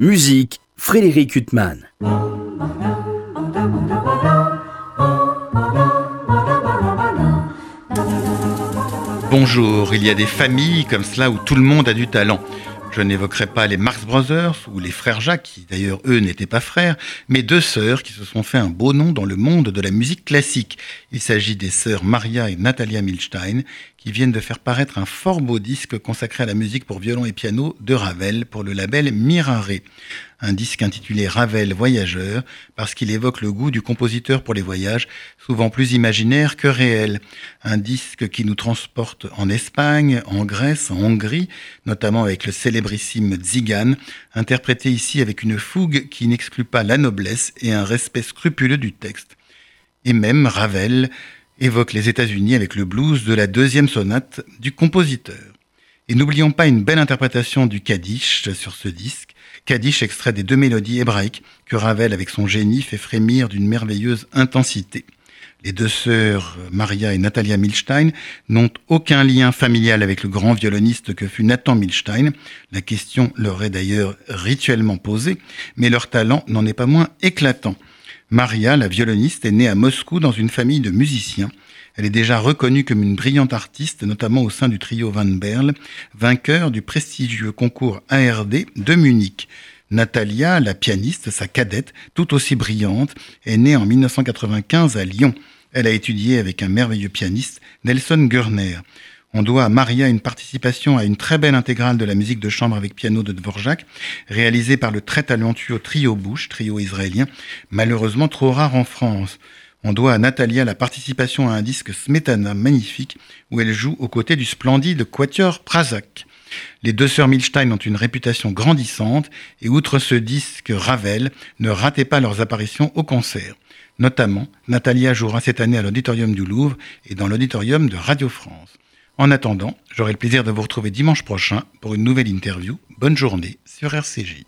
Musique, Frédéric Huttman. Bonjour, il y a des familles comme cela où tout le monde a du talent. Je n'évoquerai pas les Marx Brothers ou les frères Jacques, qui d'ailleurs eux n'étaient pas frères, mais deux sœurs qui se sont fait un beau nom dans le monde de la musique classique. Il s'agit des sœurs Maria et Natalia Milstein, qui viennent de faire paraître un fort beau disque consacré à la musique pour violon et piano de Ravel pour le label Mirare. Un disque intitulé Ravel Voyageur parce qu'il évoque le goût du compositeur pour les voyages, souvent plus imaginaire que réel. Un disque qui nous transporte en Espagne, en Grèce, en Hongrie, notamment avec le célébrissime Zigan, interprété ici avec une fougue qui n'exclut pas la noblesse et un respect scrupuleux du texte. Et même Ravel, évoque les États-Unis avec le blues de la deuxième sonate du compositeur. Et n'oublions pas une belle interprétation du Kaddish sur ce disque, Kaddish extrait des deux mélodies hébraïques que Ravel avec son génie fait frémir d'une merveilleuse intensité. Les deux sœurs, Maria et Natalia Milstein, n'ont aucun lien familial avec le grand violoniste que fut Nathan Milstein. La question leur est d'ailleurs rituellement posée, mais leur talent n'en est pas moins éclatant. Maria, la violoniste, est née à Moscou dans une famille de musiciens. Elle est déjà reconnue comme une brillante artiste, notamment au sein du trio Van Berle, vainqueur du prestigieux concours ARD de Munich. Natalia, la pianiste, sa cadette, tout aussi brillante, est née en 1995 à Lyon. Elle a étudié avec un merveilleux pianiste, Nelson Gurner. On doit à Maria une participation à une très belle intégrale de la musique de chambre avec piano de Dvorak, réalisée par le très talentueux Trio Bush, trio israélien, malheureusement trop rare en France. On doit à Natalia la participation à un disque Smetana magnifique, où elle joue aux côtés du splendide Quatuor Prazak. Les deux sœurs Milstein ont une réputation grandissante, et outre ce disque Ravel, ne ratez pas leurs apparitions au concert. Notamment, Natalia jouera cette année à l'Auditorium du Louvre et dans l'Auditorium de Radio France. En attendant, j'aurai le plaisir de vous retrouver dimanche prochain pour une nouvelle interview. Bonne journée sur RCJ.